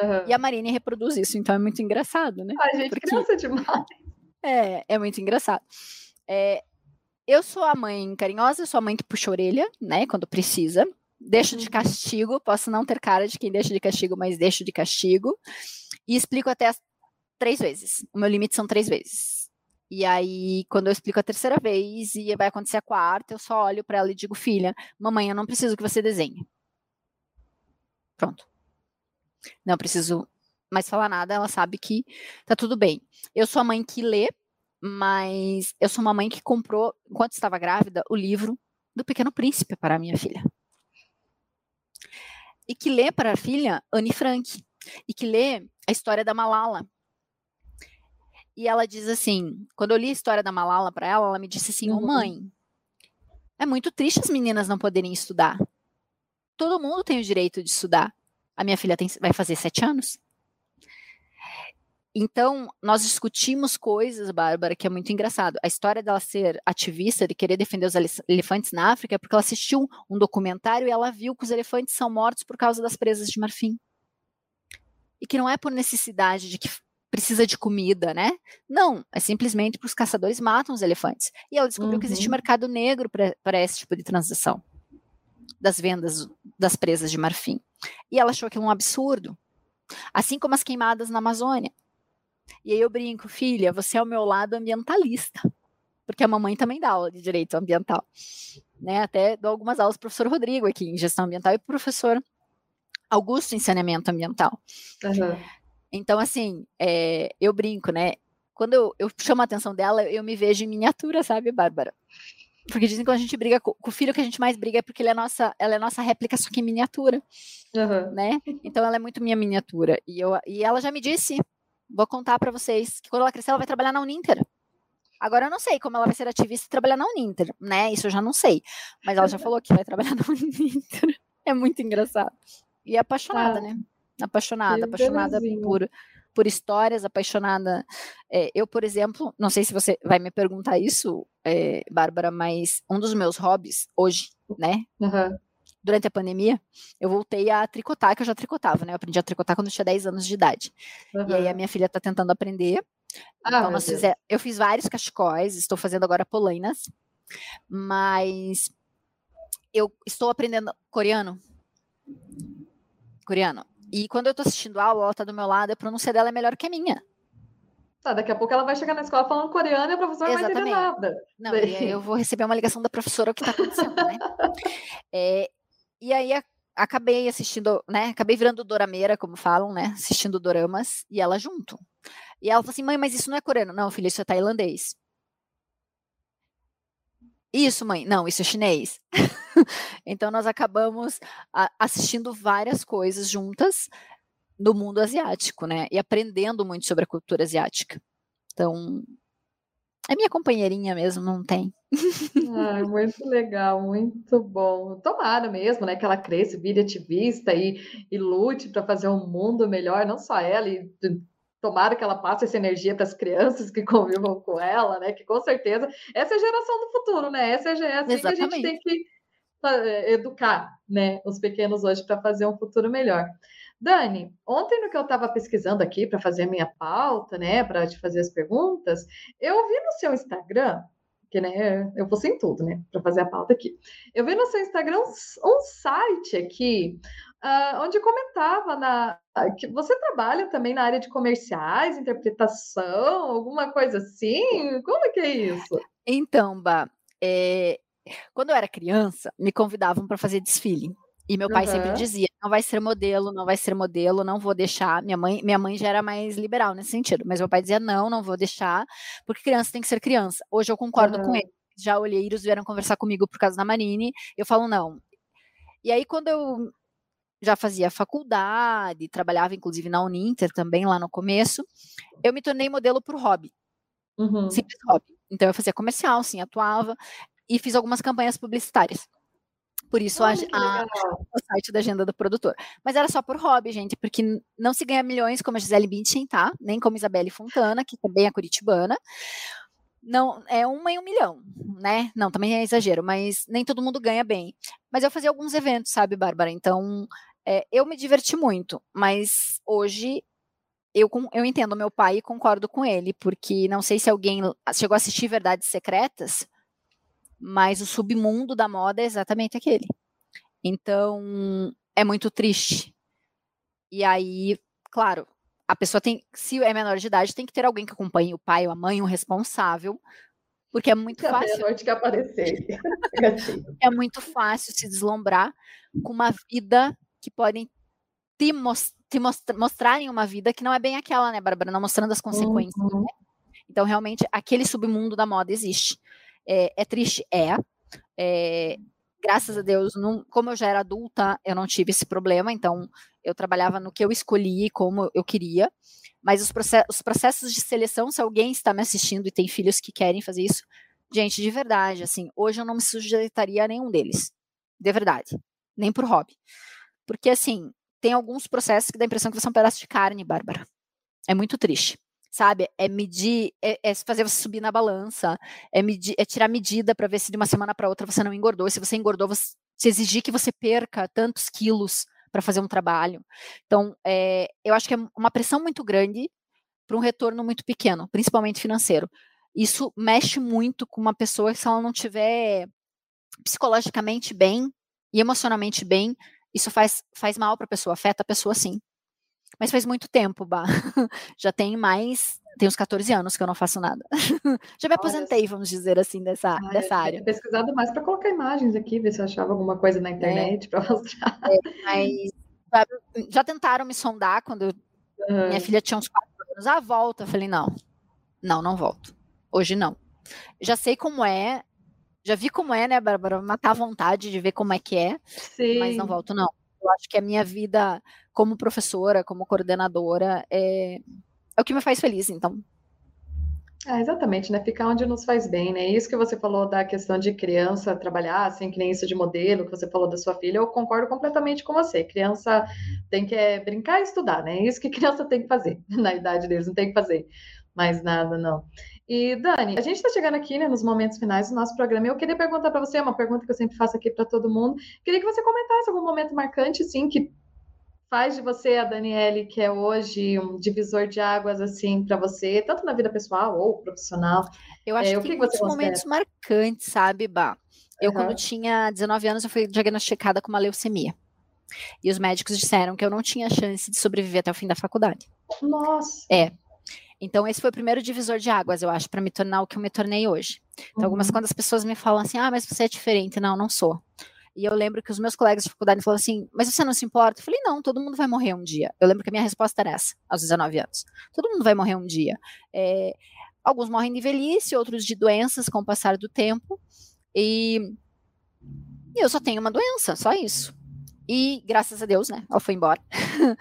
[SPEAKER 3] Uhum. E a Marine reproduz isso, então é muito engraçado, né?
[SPEAKER 2] A gente Porque... cansa demais.
[SPEAKER 3] É, é muito engraçado. É, eu sou a mãe carinhosa, eu sou a mãe que puxa a orelha, né, quando precisa deixo de uhum. castigo, posso não ter cara de quem deixa de castigo, mas deixo de castigo. E explico até três vezes. O meu limite são três vezes. E aí, quando eu explico a terceira vez e vai acontecer a quarta, eu só olho para ela e digo: filha, mamãe, eu não preciso que você desenhe. Pronto. Não preciso mais falar nada, ela sabe que tá tudo bem. Eu sou a mãe que lê, mas eu sou uma mãe que comprou, enquanto estava grávida, o livro do Pequeno Príncipe para a minha filha e que lê para a filha Anne Frank e que lê a história da Malala. E ela diz assim, quando eu li a história da Malala para ela, ela me disse assim: uhum. "Oh, mãe, é muito triste as meninas não poderem estudar. Todo mundo tem o direito de estudar. A minha filha tem, vai fazer sete anos. Então, nós discutimos coisas, Bárbara, que é muito engraçado. A história dela ser ativista, de querer defender os elefantes na África, é porque ela assistiu um documentário e ela viu que os elefantes são mortos por causa das presas de marfim. E que não é por necessidade de que precisa de comida, né? Não, é simplesmente porque os caçadores matam os elefantes. E ela descobriu uhum. que existe um uhum. mercado negro para esse tipo de transação das vendas das presas de marfim. E ela achou aquilo um absurdo. Assim como as queimadas na Amazônia. E aí eu brinco, filha, você é o meu lado ambientalista. Porque a mamãe também dá aula de direito ambiental. Né? Até dou algumas aulas pro professor Rodrigo aqui em gestão ambiental e pro professor Augusto em saneamento ambiental. Uhum. Então, assim, é, eu brinco, né? Quando eu, eu chamo a atenção dela, eu me vejo em miniatura, sabe, Bárbara? Porque dizem que quando a gente briga com, com, o filho que a gente mais briga é porque ele é nossa, ela é nossa réplica, só que em miniatura. Uhum. Né? Então ela é muito minha miniatura. E, eu, e ela já me disse Vou contar para vocês que quando ela crescer, ela vai trabalhar na Uninter. Agora eu não sei como ela vai ser ativista e trabalhar na Uninter, né? Isso eu já não sei. Mas ela já falou que vai trabalhar na Uninter. É muito engraçado. E é apaixonada, ah, né? Apaixonada, apaixonada por, por histórias, apaixonada. É, eu, por exemplo, não sei se você vai me perguntar isso, é, Bárbara, mas um dos meus hobbies hoje, né? Uhum durante a pandemia, eu voltei a tricotar, que eu já tricotava, né? Eu aprendi a tricotar quando eu tinha 10 anos de idade. Uhum. E aí a minha filha está tentando aprender. Ah, então, nós fizer, eu fiz vários cachecóis, estou fazendo agora polainas, mas eu estou aprendendo coreano. Coreano. E quando eu tô assistindo a aula, ela tá do meu lado, a pronúncia dela é melhor que a minha.
[SPEAKER 2] Tá, daqui a pouco ela vai chegar na escola falando coreano e a professora
[SPEAKER 3] Exatamente.
[SPEAKER 2] não vai entender nada.
[SPEAKER 3] Não, eu vou receber uma ligação da professora o que tá acontecendo, né? É, e aí acabei assistindo, né? Acabei virando dorameira, como falam, né? Assistindo doramas, e ela junto. E ela falou assim, mãe, mas isso não é coreano. Não, filha, isso é tailandês. Isso, mãe. Não, isso é chinês. então nós acabamos assistindo várias coisas juntas do mundo asiático, né? E aprendendo muito sobre a cultura asiática. Então, é minha companheirinha mesmo, não tem.
[SPEAKER 2] Ai, muito legal, muito bom. Tomara mesmo, né, que ela cresça, vire ativista e, e lute para fazer um mundo melhor, não só ela, e tomara que ela passe essa energia para as crianças que convivam com ela, né? Que com certeza essa é a geração do futuro, né? Essa é a assim que a gente tem que eh, educar, né, os pequenos hoje para fazer um futuro melhor. Dani, ontem no que eu estava pesquisando aqui para fazer a minha pauta, né, para te fazer as perguntas, eu vi no seu Instagram, que né, eu vou sem tudo, né, para fazer a pauta aqui. Eu vi no seu Instagram um, um site aqui uh, onde comentava na, que você trabalha também na área de comerciais, interpretação, alguma coisa assim. Como é que é isso?
[SPEAKER 3] Então, Bah, é, quando eu era criança, me convidavam para fazer desfile. E meu pai uhum. sempre dizia: não vai ser modelo, não vai ser modelo, não vou deixar. Minha mãe, minha mãe já era mais liberal nesse sentido, mas meu pai dizia: não, não vou deixar, porque criança tem que ser criança. Hoje eu concordo uhum. com ele. Já olheiros vieram conversar comigo por causa da Marine, eu falo não. E aí, quando eu já fazia faculdade, trabalhava inclusive na Uninter também lá no começo, eu me tornei modelo por hobby. Uhum. Simples hobby. Então eu fazia comercial, sim, atuava e fiz algumas campanhas publicitárias. Por isso a, a, o site da agenda do produtor. Mas era só por hobby, gente, porque não se ganha milhões como a Gisele Bündchen, tá? Nem como Isabelle Fontana, que também é curitibana. Não, é uma em um milhão, né? Não, também é exagero, mas nem todo mundo ganha bem. Mas eu fazia alguns eventos, sabe, Bárbara? Então, é, eu me diverti muito, mas hoje eu, eu entendo meu pai e concordo com ele, porque não sei se alguém chegou a assistir Verdades Secretas, mas o submundo da moda é exatamente aquele. Então, é muito triste. E aí, claro, a pessoa tem, se é menor de idade, tem que ter alguém que acompanhe o pai ou a mãe, um responsável, porque é muito fácil.
[SPEAKER 2] Noite que aparecer.
[SPEAKER 3] é muito fácil se deslumbrar com uma vida que podem te, most te mostra mostrarem uma vida que não é bem aquela, né, Bárbara? Não mostrando as consequências. Uhum. Né? Então, realmente, aquele submundo da moda existe. É, é triste? É. é. Graças a Deus, não, como eu já era adulta, eu não tive esse problema, então eu trabalhava no que eu escolhi, como eu queria. Mas os, process os processos de seleção, se alguém está me assistindo e tem filhos que querem fazer isso, gente, de verdade, assim, hoje eu não me sujeitaria a nenhum deles. De verdade. Nem por hobby. Porque, assim, tem alguns processos que dá a impressão que você é um pedaço de carne, Bárbara. É muito triste sabe? É medir, é, é, fazer você subir na balança, é, medir, é tirar medida para ver se de uma semana para outra você não engordou. Se você engordou, você, se exigir que você perca tantos quilos para fazer um trabalho. Então, é, eu acho que é uma pressão muito grande para um retorno muito pequeno, principalmente financeiro. Isso mexe muito com uma pessoa que se ela não tiver psicologicamente bem e emocionalmente bem, isso faz, faz mal para a pessoa, afeta a pessoa sim. Mas faz muito tempo, Bah. Já tem mais. Tem uns 14 anos que eu não faço nada. Já me aposentei, vamos dizer assim, dessa, ah, dessa área.
[SPEAKER 2] Eu pesquisado mais para colocar imagens aqui, ver se eu achava alguma coisa na é. internet é. para mostrar.
[SPEAKER 3] É, mas já tentaram me sondar quando uhum. minha filha tinha uns 4 anos. Ah, volta. Eu falei, não. Não, não volto. Hoje não. Já sei como é. Já vi como é, né, Bárbara? Matar a vontade de ver como é que é. Sim. Mas não volto, não. Eu acho que a minha vida como professora, como coordenadora, é, é o que me faz feliz, então.
[SPEAKER 2] É, exatamente, né? Ficar onde nos faz bem, né? Isso que você falou da questão de criança trabalhar, assim, que nem isso de modelo, que você falou da sua filha, eu concordo completamente com você. Criança tem que é, brincar e estudar, né? Isso que criança tem que fazer. Na idade deles, não tem que fazer mais nada, não. E, Dani, a gente está chegando aqui, né, nos momentos finais do nosso programa. Eu queria perguntar para você, uma pergunta que eu sempre faço aqui para todo mundo. Queria que você comentasse algum momento marcante, assim, que faz de você a Daniele, que é hoje um divisor de águas, assim, para você, tanto na vida pessoal ou profissional?
[SPEAKER 3] Eu acho é, que, que tem muitos momentos marcantes, sabe, Bah? Eu, uhum. quando tinha 19 anos, eu fui diagnosticada com uma leucemia. E os médicos disseram que eu não tinha chance de sobreviver até o fim da faculdade.
[SPEAKER 2] Nossa!
[SPEAKER 3] É. Então, esse foi o primeiro divisor de águas, eu acho, para me tornar o que eu me tornei hoje. Então, uhum. algumas quando as pessoas me falam assim, ah, mas você é diferente. Não, não sou. E eu lembro que os meus colegas de faculdade falaram assim, mas você não se importa? Eu falei, não, todo mundo vai morrer um dia. Eu lembro que a minha resposta era essa, aos 19 anos. Todo mundo vai morrer um dia. É, alguns morrem de velhice, outros de doenças com o passar do tempo. E, e eu só tenho uma doença, só isso. E graças a Deus, né? Ela foi embora.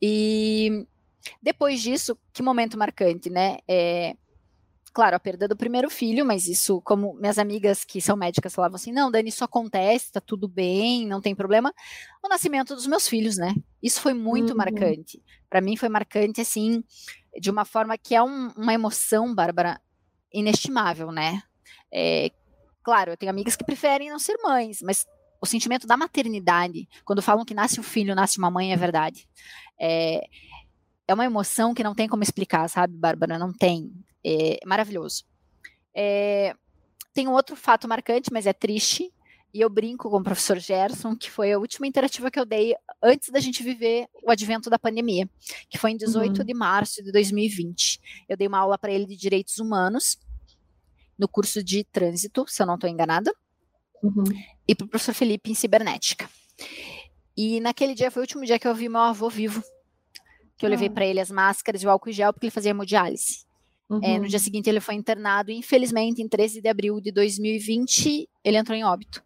[SPEAKER 3] e depois disso, que momento marcante, né? É, claro, a perda do primeiro filho, mas isso, como minhas amigas que são médicas falavam assim, não, Dani, isso acontece, tá tudo bem, não tem problema. O nascimento dos meus filhos, né? Isso foi muito uhum. marcante. Para mim foi marcante, assim, de uma forma que é um, uma emoção, Bárbara, inestimável, né? É, claro, eu tenho amigas que preferem não ser mães, mas o sentimento da maternidade, quando falam que nasce um filho, nasce uma mãe, é verdade. É, é uma emoção que não tem como explicar, sabe, Bárbara? Não tem. É maravilhoso. É, tem um outro fato marcante, mas é triste, e eu brinco com o professor Gerson, que foi a última interativa que eu dei antes da gente viver o advento da pandemia, que foi em 18 uhum. de março de 2020. Eu dei uma aula para ele de direitos humanos, no curso de trânsito, se eu não estou enganada, uhum. e para o professor Felipe em cibernética. E naquele dia foi o último dia que eu vi meu avô vivo, que eu levei ah. para ele as máscaras e o álcool gel, porque ele fazia hemodiálise. Uhum. É, no dia seguinte ele foi internado e infelizmente em 13 de abril de 2020 ele entrou em óbito.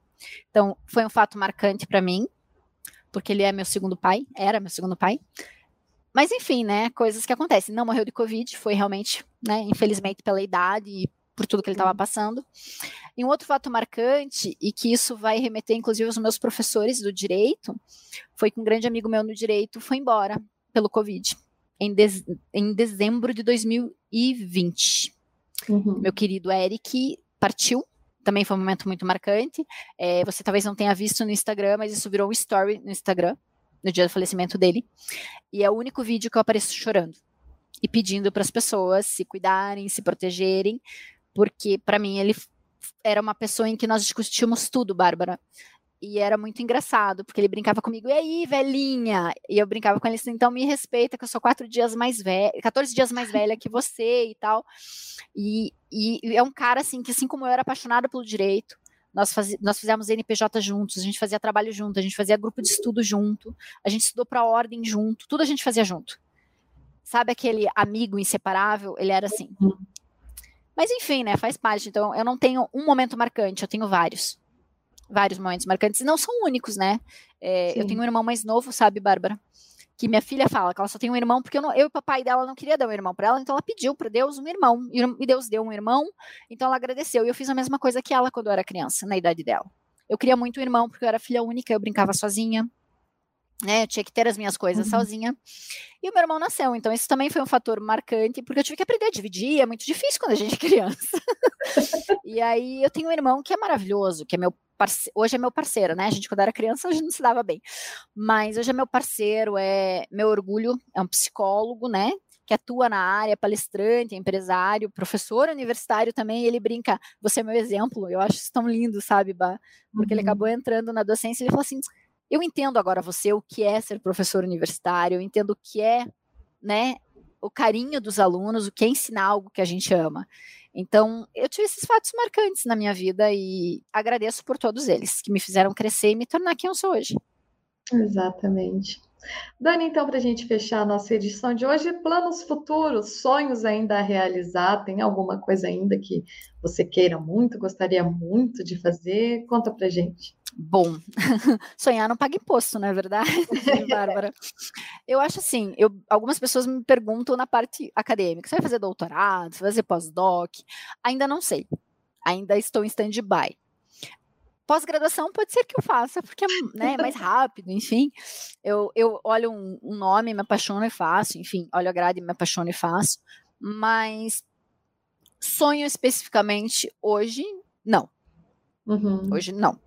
[SPEAKER 3] Então foi um fato marcante para mim, porque ele é meu segundo pai, era meu segundo pai. Mas enfim, né, coisas que acontecem. Não morreu de covid, foi realmente, né, infelizmente pela idade e por tudo que ele estava uhum. passando. E um outro fato marcante, e que isso vai remeter inclusive aos meus professores do direito, foi que um grande amigo meu no direito foi embora pelo Covid em, de, em dezembro de 2020. Uhum. Meu querido Eric partiu. Também foi um momento muito marcante. É, você talvez não tenha visto no Instagram, mas isso virou um story no Instagram, no dia do falecimento dele. E é o único vídeo que eu apareço chorando e pedindo para as pessoas se cuidarem, se protegerem, porque para mim ele era uma pessoa em que nós discutíamos tudo, Bárbara. E era muito engraçado, porque ele brincava comigo, e aí, velhinha? E eu brincava com ele assim, então me respeita, que eu sou quatro dias mais velha, 14 dias mais velha que você e tal. E, e é um cara, assim, que assim como eu era apaixonado pelo direito, nós, faz, nós fizemos NPJ juntos, a gente fazia trabalho junto, a gente fazia grupo de estudo junto, a gente estudou para ordem junto, tudo a gente fazia junto. Sabe aquele amigo inseparável? Ele era assim. Uhum. Mas enfim, né, faz parte. Então, eu não tenho um momento marcante, eu tenho vários vários momentos marcantes, e não são únicos, né? É, eu tenho um irmão mais novo, sabe, Bárbara? Que minha filha fala que ela só tem um irmão, porque eu, não, eu e o papai dela não queria dar um irmão para ela, então ela pediu para Deus um irmão, e Deus deu um irmão, então ela agradeceu. E eu fiz a mesma coisa que ela quando eu era criança, na idade dela. Eu queria muito um irmão, porque eu era filha única, eu brincava sozinha, né? Eu tinha que ter as minhas coisas uhum. sozinha. E o meu irmão nasceu, então isso também foi um fator marcante, porque eu tive que aprender a dividir, é muito difícil quando a gente é criança. e aí eu tenho um irmão que é maravilhoso, que é meu parceiro, hoje é meu parceiro, né? A gente quando era criança a gente não se dava bem. Mas hoje é meu parceiro, é meu orgulho, é um psicólogo, né? que atua na área, palestrante, empresário, professor universitário também, ele brinca, você é meu exemplo, eu acho isso tão lindo, sabe, Bah? Porque uhum. ele acabou entrando na docência e ele falou assim, eu entendo agora você o que é ser professor universitário, eu entendo o que é, né, o carinho dos alunos, o que é ensinar algo que a gente ama. Então, eu tive esses fatos marcantes na minha vida e agradeço por todos eles, que me fizeram crescer e me tornar quem eu sou hoje.
[SPEAKER 2] Exatamente. Dani, então, para a gente fechar a nossa edição de hoje, planos futuros, sonhos ainda a realizar, tem alguma coisa ainda que você queira muito, gostaria muito de fazer? Conta para gente.
[SPEAKER 3] Bom, sonhar não paga imposto, não é verdade, Bárbara? Eu acho assim, eu, algumas pessoas me perguntam na parte acadêmica, você vai fazer doutorado, você vai fazer pós-doc? Ainda não sei, ainda estou em stand-by. Pós-graduação pode ser que eu faça, porque é né, mais rápido, enfim. Eu, eu olho um, um nome, me apaixono e faço, enfim, olho a grade, me apaixono e faço. Mas sonho especificamente hoje, não. Uhum. Hoje, não.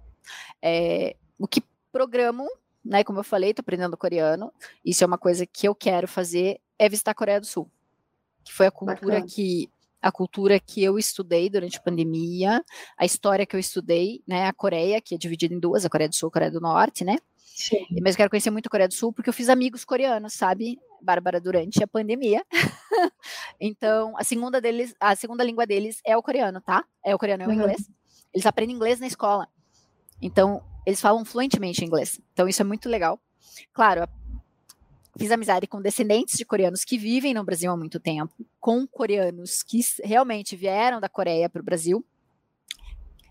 [SPEAKER 3] É, o que programo, né, como eu falei, estou aprendendo coreano. Isso é uma coisa que eu quero fazer, é visitar a Coreia do Sul. Que foi a cultura Bacana. que a cultura que eu estudei durante a pandemia, a história que eu estudei, né, a Coreia, que é dividida em duas, a Coreia do Sul e a Coreia do Norte, né, Sim. Mas eu quero conhecer muito a Coreia do Sul porque eu fiz amigos coreanos, sabe, Bárbara, durante a pandemia. então, a segunda deles, a segunda língua deles é o coreano, tá? É o coreano, é o uhum. inglês. Eles aprendem inglês na escola. Então, eles falam fluentemente inglês. Então, isso é muito legal. Claro, fiz amizade com descendentes de coreanos que vivem no Brasil há muito tempo, com coreanos que realmente vieram da Coreia para o Brasil,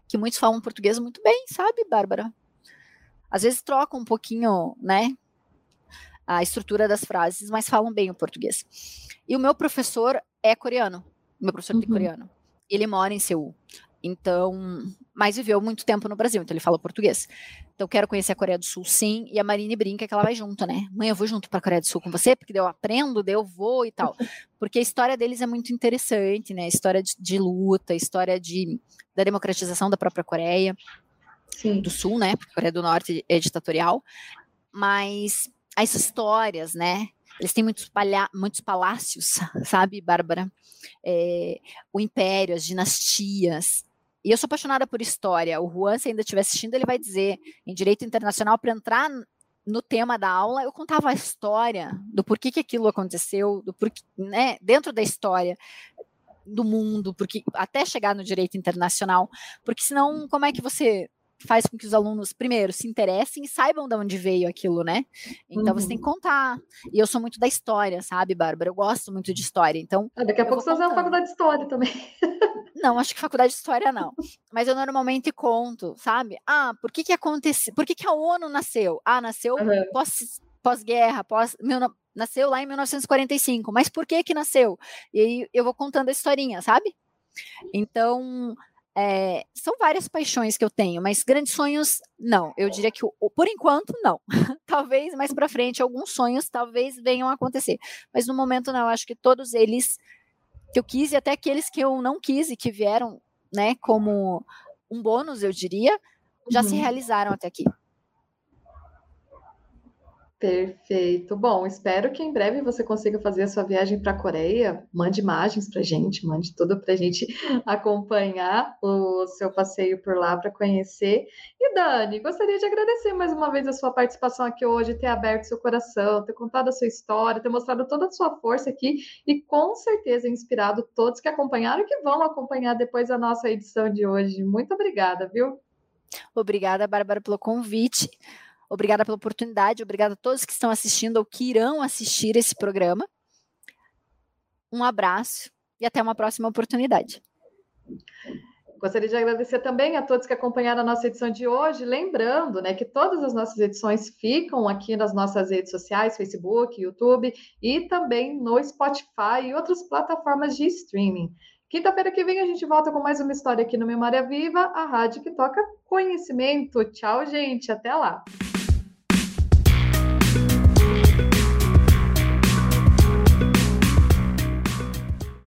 [SPEAKER 3] que muitos falam português muito bem, sabe, Bárbara? Às vezes trocam um pouquinho, né, a estrutura das frases, mas falam bem o português. E o meu professor é coreano, meu professor uhum. de coreano. Ele mora em Seul. Então, mas viveu muito tempo no Brasil, então ele fala português. Então, quero conhecer a Coreia do Sul, sim. E a Marine brinca que ela vai junto, né? Mãe, eu vou junto para a Coreia do Sul com você, porque eu aprendo, eu vou e tal. Porque a história deles é muito interessante, né? História de, de luta, história de, da democratização da própria Coreia sim. do Sul, né? Porque a Coreia do Norte é ditatorial. Mas as histórias, né? Eles têm muitos, palha muitos palácios, sabe, Bárbara? É, o império, as dinastias. E eu sou apaixonada por história. O Juan, se ainda estiver assistindo, ele vai dizer em direito internacional para entrar no tema da aula, eu contava a história do porquê que aquilo aconteceu, do porquê, né, dentro da história do mundo, porque até chegar no direito internacional, porque senão como é que você faz com que os alunos, primeiro, se interessem e saibam de onde veio aquilo, né? Então uhum. você tem que uhum. contar. E eu sou muito da história, sabe, Bárbara? Eu gosto muito de história. Então.
[SPEAKER 2] Ah, daqui a pouco você vai fazer uma faculdade de história também.
[SPEAKER 3] Não, acho que faculdade de história não. Mas eu normalmente conto, sabe? Ah, por que que aconteceu? Por que que a ONU nasceu? Ah, nasceu uhum. pós pós-guerra, pós, nasceu lá em 1945. Mas por que que nasceu? E aí eu vou contando a historinha, sabe? Então, é, são várias paixões que eu tenho, mas grandes sonhos, não. Eu diria que, por enquanto, não. talvez mais para frente, alguns sonhos talvez venham a acontecer. Mas no momento, não. Eu acho que todos eles que eu quis e até aqueles que eu não quis e que vieram, né, como um bônus, eu diria, já uhum. se realizaram até aqui.
[SPEAKER 2] Perfeito. Bom, espero que em breve você consiga fazer a sua viagem para a Coreia. Mande imagens para gente, mande tudo para a gente acompanhar o seu passeio por lá para conhecer. E Dani, gostaria de agradecer mais uma vez a sua participação aqui hoje, ter aberto seu coração, ter contado a sua história, ter mostrado toda a sua força aqui e com certeza inspirado todos que acompanharam e que vão acompanhar depois a nossa edição de hoje. Muito obrigada, viu?
[SPEAKER 3] Obrigada, Bárbara, pelo convite. Obrigada pela oportunidade, obrigada a todos que estão assistindo ou que irão assistir esse programa. Um abraço e até uma próxima oportunidade.
[SPEAKER 2] Gostaria de agradecer também a todos que acompanharam a nossa edição de hoje, lembrando, né, que todas as nossas edições ficam aqui nas nossas redes sociais, Facebook, YouTube e também no Spotify e outras plataformas de streaming. Quinta-feira que vem a gente volta com mais uma história aqui no Memória Viva, a rádio que toca conhecimento. Tchau, gente, até lá.